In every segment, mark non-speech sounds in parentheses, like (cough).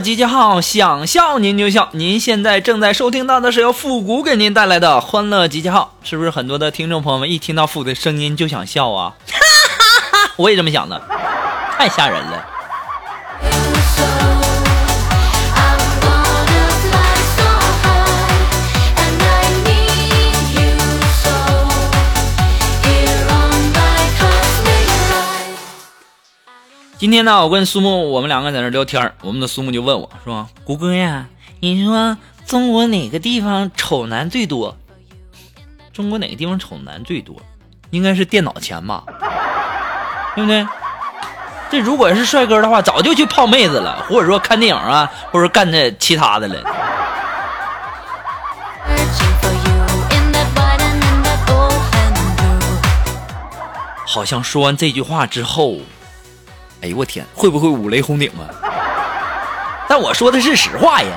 集结号，想笑您就笑。您现在正在收听到的是由复古给您带来的欢乐集结号，是不是很多的听众朋友们一听到复古的声音就想笑啊？(laughs) 我也这么想的，太吓人了。今天呢，我跟苏木我们两个在那聊天我们的苏木就问我说：“谷歌呀，你说中国哪个地方丑男最多？中国哪个地方丑男最多？应该是电脑前吧，(laughs) 对不对？这如果是帅哥的话，早就去泡妹子了，或者说看电影啊，或者干这其他的了。”好像说完这句话之后。哎呦我天，会不会五雷轰顶啊？但我说的是实话呀。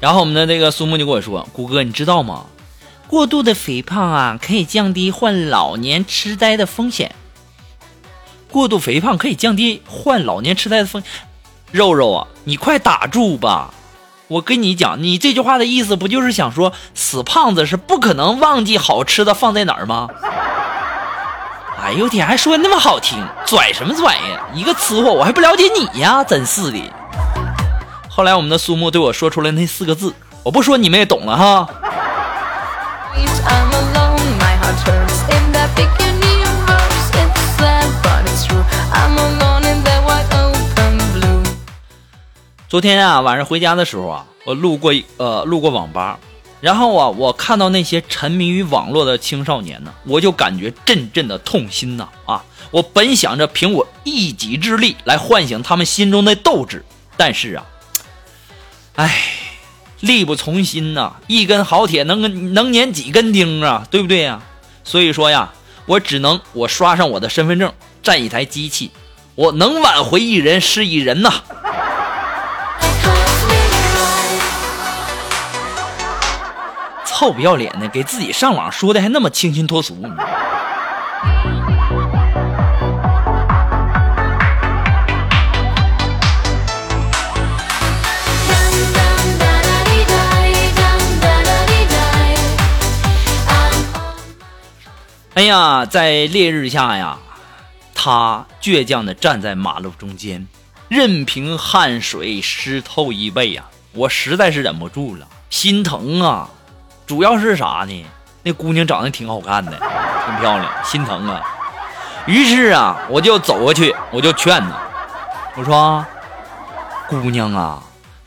然后我们的这个苏木就跟我说：“谷哥，你知道吗？过度的肥胖啊，可以降低患老年痴呆的风险。过度肥胖可以降低患老年痴呆的风。肉肉啊，你快打住吧！”我跟你讲，你这句话的意思不就是想说死胖子是不可能忘记好吃的放在哪儿吗？哎呦天，还说那么好听，拽什么拽呀？一个吃货，我还不了解你呀，真是的。后来我们的苏木对我说出来那四个字，我不说你们也懂了哈。昨天啊，晚上回家的时候啊，我路过呃路过网吧，然后啊，我看到那些沉迷于网络的青少年呢，我就感觉阵阵的痛心呐啊！我本想着凭我一己之力来唤醒他们心中的斗志，但是啊，唉，力不从心呐，一根好铁能能粘几根钉啊，对不对呀？所以说呀，我只能我刷上我的身份证，占一台机器，我能挽回一人是一人呐。臭不要脸的，给自己上网说的还那么清新脱俗。哎呀，在烈日下呀，他倔强的站在马路中间，任凭汗水湿透衣背呀，我实在是忍不住了，心疼啊。主要是啥呢？那姑娘长得挺好看的，(laughs) 挺漂亮，心疼啊。于是啊，我就走过去，我就劝她，我说：“姑娘啊，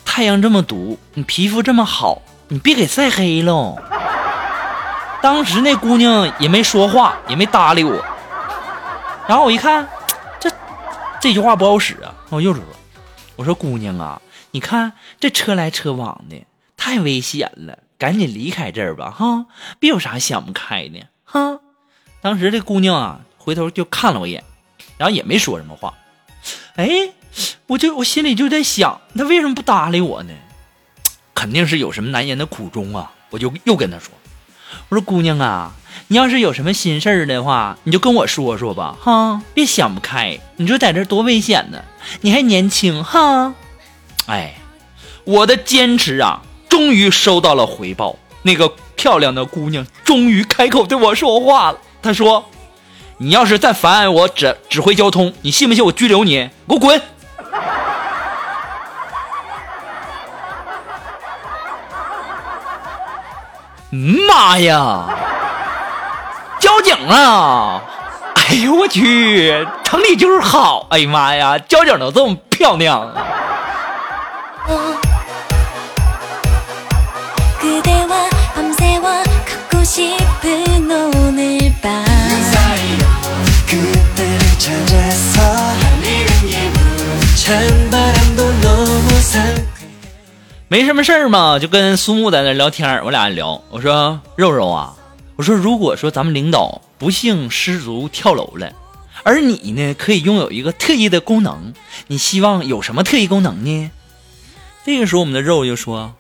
太阳这么毒，你皮肤这么好，你别给晒黑喽。(laughs) ”当时那姑娘也没说话，也没搭理我。然后我一看，这这句话不好使啊，我又说：“我说姑娘啊，你看这车来车往的，太危险了。”赶紧离开这儿吧，哈！别有啥想不开的，哈！当时这姑娘啊，回头就看了我一眼，然后也没说什么话。哎，我就我心里就在想，她为什么不搭理我呢？肯定是有什么难言的苦衷啊！我就又跟她说：“我说姑娘啊，你要是有什么心事儿的话，你就跟我说说吧，哈！别想不开，你说在这多危险呢，你还年轻，哈！哎，我的坚持啊！”终于收到了回报，那个漂亮的姑娘终于开口对我说话了。她说：“你要是再妨碍我指指挥交通，你信不信我拘留你？给我滚！(laughs) 妈呀！交警啊！哎呦我去，城里就是好！哎呀妈呀，交警都这么漂亮！没什么事儿嘛，就跟苏木在那聊天我俩聊，我说肉肉啊，我说如果说咱们领导不幸失足跳楼了，而你呢可以拥有一个特异的功能，你希望有什么特异功能呢？这个时候我们的肉就说，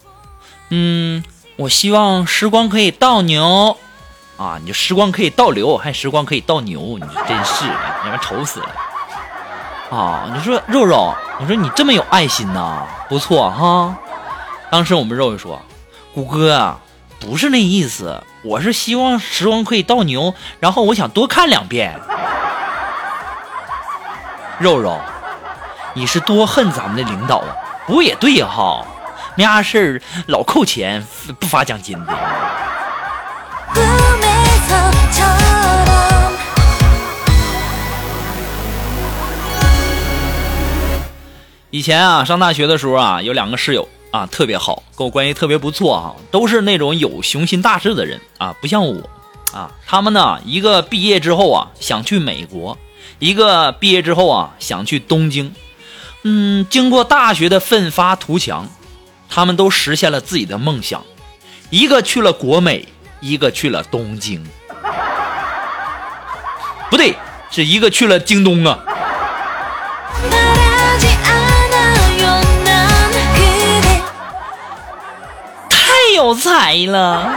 嗯，我希望时光可以倒流，啊，你就时光可以倒流，还时光可以倒牛，你真是，你妈愁死了。啊，你说肉肉，我说你这么有爱心呐，不错哈。当时我们肉肉说：“谷哥啊，不是那意思，我是希望时光可以倒牛，然后我想多看两遍。”肉肉，你是多恨咱们的领导啊？不过也对哈，没啥事儿老扣钱不发奖金的。以前啊，上大学的时候啊，有两个室友。啊，特别好，跟我关系特别不错啊，都是那种有雄心大志的人啊，不像我啊。他们呢，一个毕业之后啊，想去美国；一个毕业之后啊，想去东京。嗯，经过大学的奋发图强，他们都实现了自己的梦想。一个去了国美，一个去了东京。不对，是一个去了京东啊。太有才了！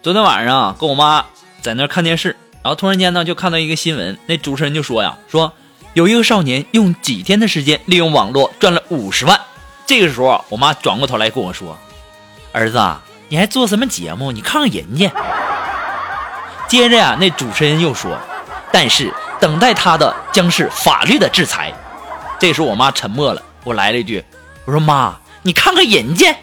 昨天晚上跟我妈在那看电视，然后突然间呢就看到一个新闻，那主持人就说呀，说有一个少年用几天的时间利用网络赚了五十万。这个时候，我妈转过头来跟我说：“儿子。”你还做什么节目？你看看人家。(laughs) 接着呀，那主持人又说：“但是等待他的将是法律的制裁。”这时候我妈沉默了，我来了一句：“我说妈，你看看人家，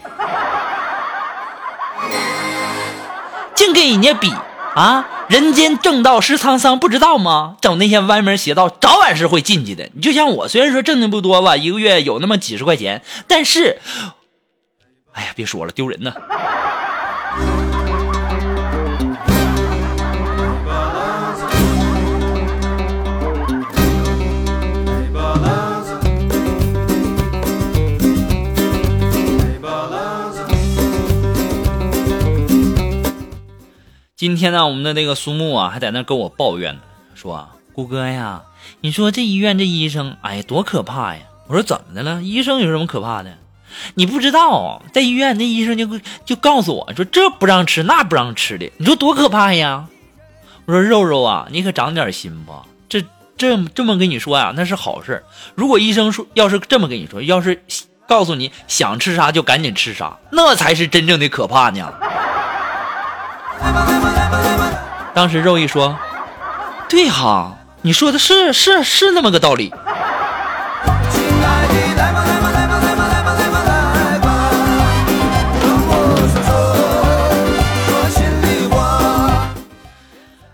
净跟人家比啊！人间正道是沧桑，不知道吗？整那些歪门邪道，早晚是会进去的。你就像我，虽然说挣的不多吧，一个月有那么几十块钱，但是，哎呀，别说了，丢人呢。”今天呢，我们的那个苏木啊，还在那跟我抱怨呢，说：“谷哥呀，你说这医院这医生，哎呀，多可怕呀！”我说：“怎么的了？医生有什么可怕的？你不知道，在医院那医生就就告诉我说，这不让吃，那不让吃的，你说多可怕呀！”我说：“肉肉啊，你可长点心吧，这这这么跟你说呀，那是好事。如果医生说要是这么跟你说，要是告诉你想吃啥就赶紧吃啥，那才是真正的可怕呢。”当时肉一说：“对哈，你说的是是是那么个道理。”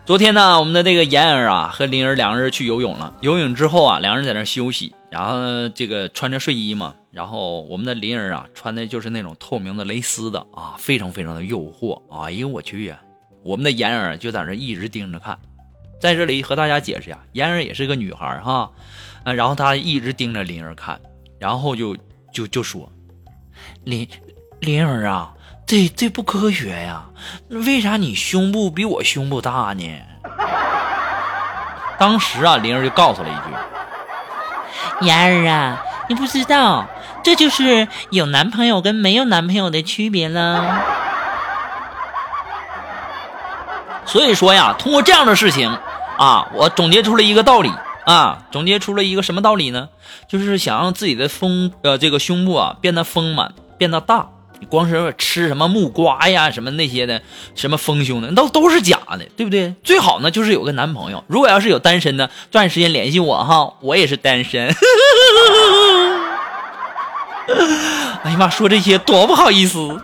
昨天呢，我们的这个妍儿啊和灵儿两个人去游泳了。游泳之后啊，两个人在那休息，然后这个穿着睡衣嘛，然后我们的灵儿啊穿的就是那种透明的蕾丝的啊，非常非常的诱惑。哎呦我去呀！我们的妍儿就在那一直盯着看，在这里和大家解释呀，妍儿也是个女孩哈，啊，然后她一直盯着灵儿看，然后就就就说，灵灵儿啊，这这不科学呀，为啥你胸部比我胸部大呢？(laughs) 当时啊，灵儿就告诉了一句，妍儿啊，你不知道，这就是有男朋友跟没有男朋友的区别了。所以说呀，通过这样的事情，啊，我总结出了一个道理：啊，总结出了一个什么道理呢？就是想让自己的丰呃这个胸部啊变得丰满，变得大。你光是吃什么木瓜呀，什么那些的，什么丰胸的，都都是假的，对不对？最好呢就是有个男朋友。如果要是有单身的，抓紧时间联系我哈，我也是单身。(laughs) 哎呀妈，说这些多不好意思。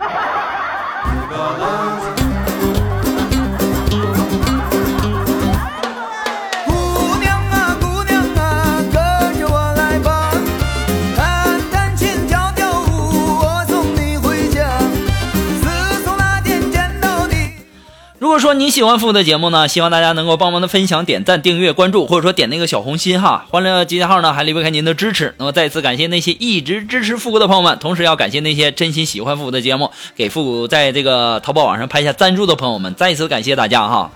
如果说你喜欢复古的节目呢，希望大家能够帮忙的分享、点赞、订阅、关注，或者说点那个小红心哈。欢乐集结号呢还离不开您的支持，那么再次感谢那些一直支持复古的朋友们，同时要感谢那些真心喜欢复古的节目，给复古在这个淘宝网上拍下赞助的朋友们，再一次感谢大家哈。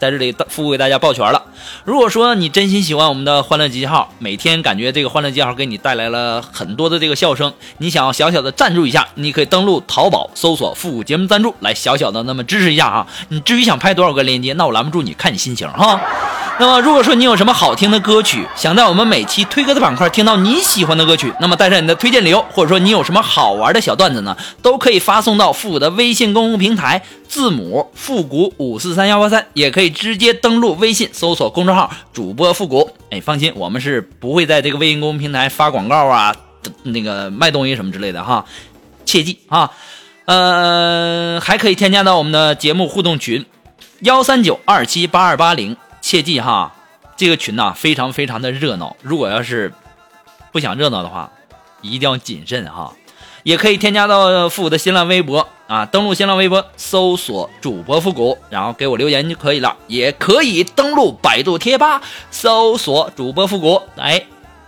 在这里，复古给大家抱拳了。如果说你真心喜欢我们的欢乐集结号，每天感觉这个欢乐集结号给你带来了很多的这个笑声，你想要小小的赞助一下，你可以登录淘宝搜索“复古节目赞助”来小小的那么支持一下啊。你至于想拍多少个链接，那我拦不住你，看你心情哈。那么如果说你有什么好听的歌曲，想在我们每期推歌的板块听到你喜欢的歌曲，那么带上你的推荐理由，或者说你有什么好玩的小段子呢，都可以发送到复古的微信公众平台，字母复古五四三幺八三，也可以直接登录微信搜索公众号主播复古。哎，放心，我们是不会在这个微信公众平台发广告啊，那个卖东西什么之类的哈，切记啊。呃，还可以添加到我们的节目互动群幺三九二七八二八零。切记哈，这个群呐非常非常的热闹。如果要是不想热闹的话，一定要谨慎哈。也可以添加到复古的新浪微博啊，登录新浪微博搜索主播复古，然后给我留言就可以了。也可以登录百度贴吧搜索主播复古，哎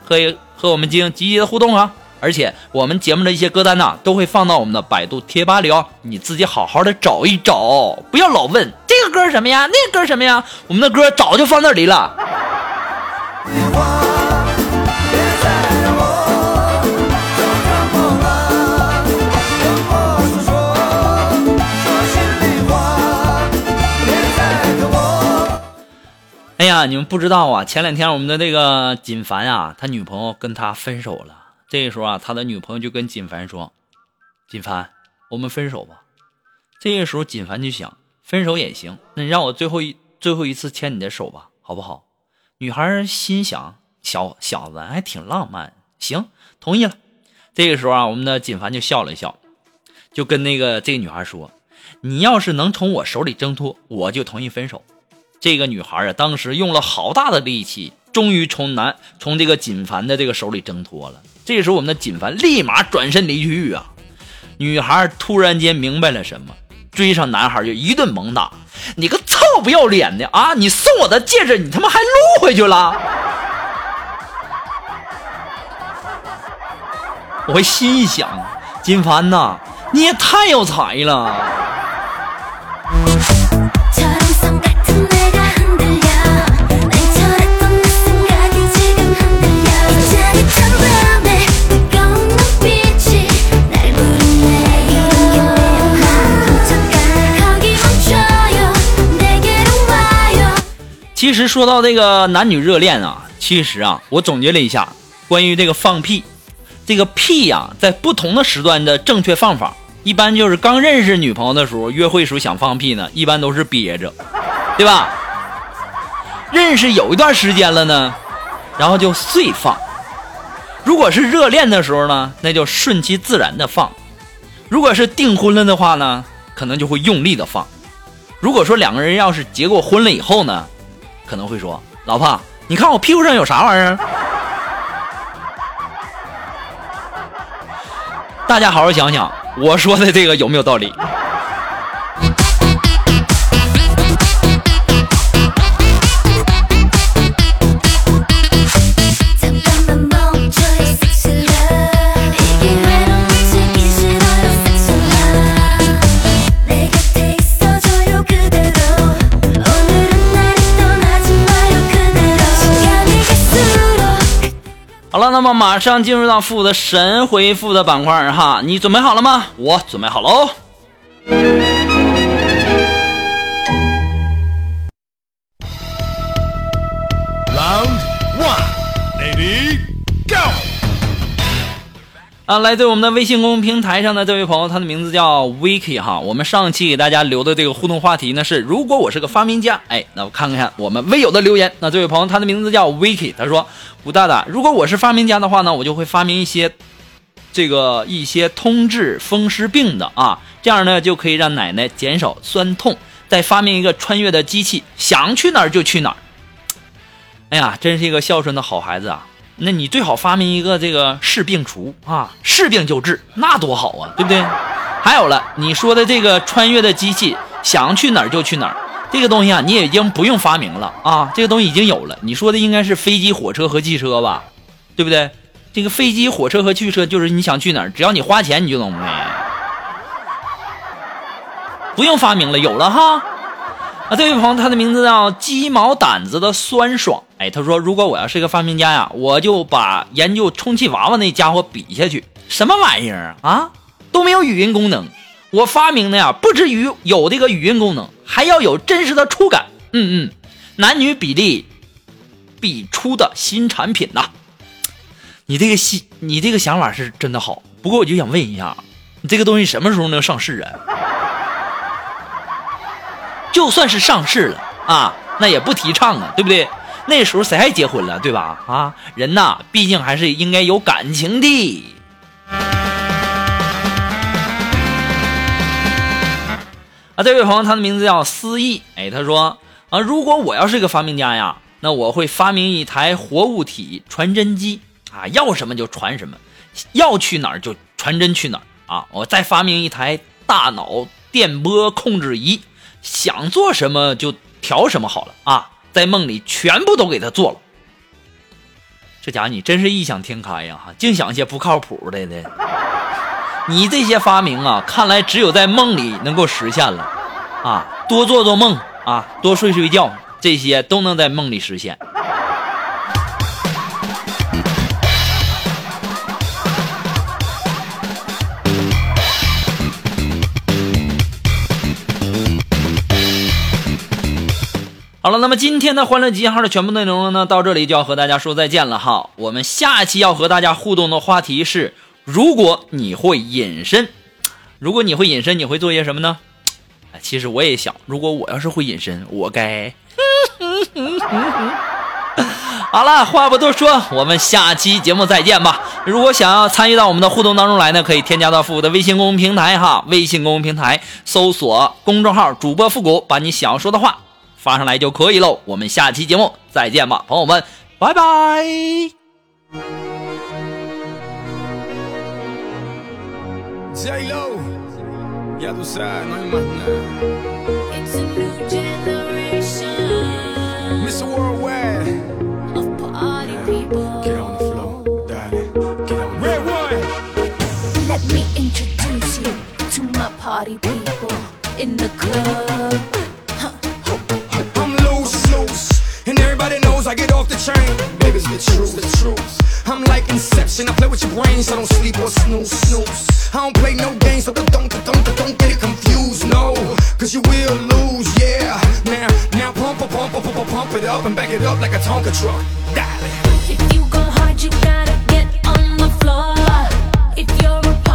可以和我们进行积极的互动啊。而且我们节目的一些歌单呐，都会放到我们的百度贴吧里哦，你自己好好的找一找，不要老问这个歌什么呀，那个歌什么呀，我们的歌早就放那里了。(laughs) 呀，你们不知道啊，前两天我们的这个锦凡啊，他女朋友跟他分手了。这个时候啊，他的女朋友就跟锦凡说：“锦凡，我们分手吧。”这个时候，锦凡就想，分手也行，那你让我最后一最后一次牵你的手吧，好不好？女孩心想，小小子还挺浪漫，行，同意了。这个时候啊，我们的锦凡就笑了一笑，就跟那个这个女孩说：“你要是能从我手里挣脱，我就同意分手。”这个女孩啊，当时用了好大的力气，终于从男从这个锦凡的这个手里挣脱了。这时候，我们的锦凡立马转身离去啊！女孩突然间明白了什么，追上男孩就一顿猛打：“你个臭不要脸的啊！你送我的戒指，你他妈还撸回去了！” (laughs) 我心一想，锦凡呐，你也太有才了！其实说到这个男女热恋啊，其实啊，我总结了一下关于这个放屁，这个屁呀、在不同的时段的正确放法，一般就是刚认识女朋友的时候，约会时候想放屁呢，一般都是憋着，对吧？认识有一段时间了呢，然后就碎放。如果是热恋的时候呢，那就顺其自然的放；如果是订婚了的话呢，可能就会用力的放。如果说两个人要是结过婚了以后呢，可能会说：“老婆，你看我屁股上有啥玩意儿？” (laughs) 大家好好想想，我说的这个有没有道理？么马上进入到负责神回复的板块哈，你准备好了吗？我准备好了哦。Round one, 啊，来自我们的微信公众平台上的这位朋友，他的名字叫 Vicky 哈。我们上期给大家留的这个互动话题呢是：如果我是个发明家，哎，那我看看我们微友的留言。那这位朋友，他的名字叫 Vicky，他说：吴大大，如果我是发明家的话呢，我就会发明一些这个一些通治风湿病的啊，这样呢就可以让奶奶减少酸痛。再发明一个穿越的机器，想去哪儿就去哪儿。哎呀，真是一个孝顺的好孩子啊！那你最好发明一个这个是病除啊，是病就治，那多好啊，对不对？还有了，你说的这个穿越的机器，想去哪儿就去哪儿，这个东西啊，你已经不用发明了啊，这个东西已经有了。你说的应该是飞机、火车和汽车吧，对不对？这个飞机、火车和汽车就是你想去哪儿，只要你花钱你就能飞，不用发明了，有了哈。啊，这位朋友，他的名字叫鸡毛掸子的酸爽。哎，他说，如果我要是一个发明家呀，我就把研究充气娃娃那家伙比下去。什么玩意儿啊？都没有语音功能。我发明的呀，不止于有这个语音功能，还要有真实的触感。嗯嗯，男女比例比出的新产品呐。你这个新，你这个想法是真的好。不过我就想问一下，你这个东西什么时候能上市啊？就算是上市了啊，那也不提倡啊，对不对？那时候谁还结婚了，对吧？啊，人呐，毕竟还是应该有感情的。啊，这位朋友，他的名字叫思义。哎，他说啊，如果我要是一个发明家呀，那我会发明一台活物体传真机啊，要什么就传什么，要去哪儿就传真去哪儿啊。我再发明一台大脑电波控制仪。想做什么就调什么好了啊，在梦里全部都给他做了。这家伙你真是异想天开呀，哈，净想些不靠谱的的。你这些发明啊，看来只有在梦里能够实现了啊。多做做梦啊，多睡睡觉，这些都能在梦里实现。好了，那么今天的欢乐集结号的全部内容呢，到这里就要和大家说再见了哈。我们下期要和大家互动的话题是：如果你会隐身，如果你会隐身，你会做些什么呢？哎，其实我也想，如果我要是会隐身，我该 (laughs)…… 好了，话不多说，我们下期节目再见吧。如果想要参与到我们的互动当中来呢，可以添加到复古的微信公众平台哈，微信公众平台搜索公众号主播复古，把你想要说的话。发上来就可以喽，我们下期节目再见吧，朋友们，拜拜。Everybody knows I get off the train. Baby's the truth, the truth. I'm like Inception, I play with your brains, I don't sleep or snooze, snooze. I don't play no games, so don't, don't, don't, don't get it confused, no, cause you will lose, yeah. Now, now pump, pump, pump, pump, pump, pump it up and back it up like a Tonka truck. Darling. If you go hard, you gotta get on the floor. If you're a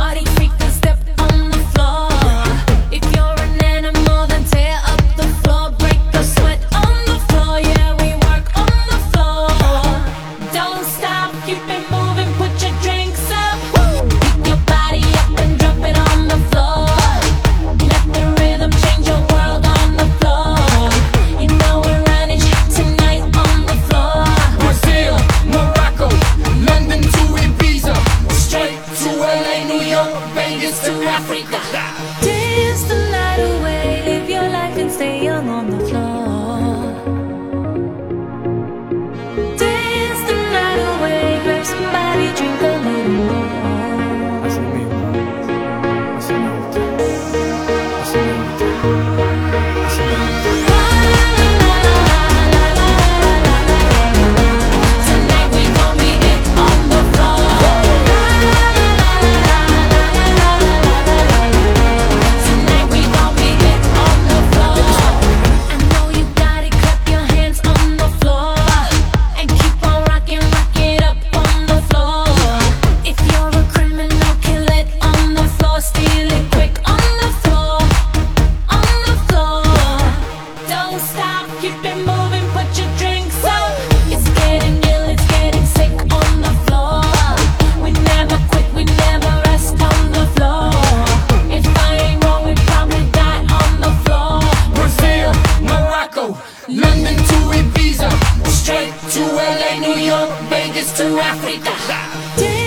to LA, New York, Vegas to Africa.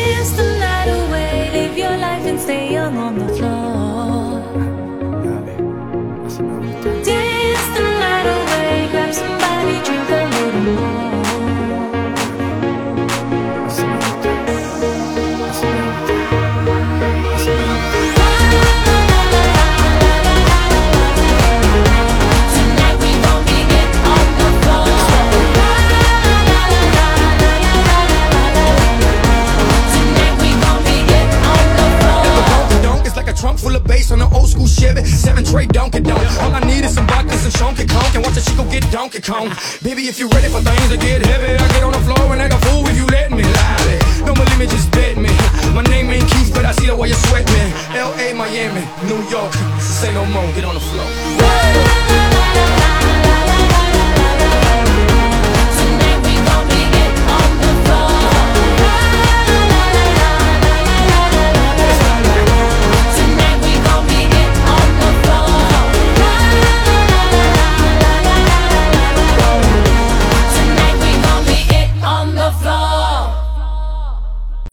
School Chevy. Seven tray Donkey Donk. All I need is some vodka, some Shonky Conk, and watch a chico get Donkey Kong. Baby, if you're ready for things to get heavy, I get on the floor and act a fool if you let me. Lie. Don't believe me, just bet me. My name ain't Keith, but I see the way you sweat me. L.A., Miami, New York. Say no more, get on the floor.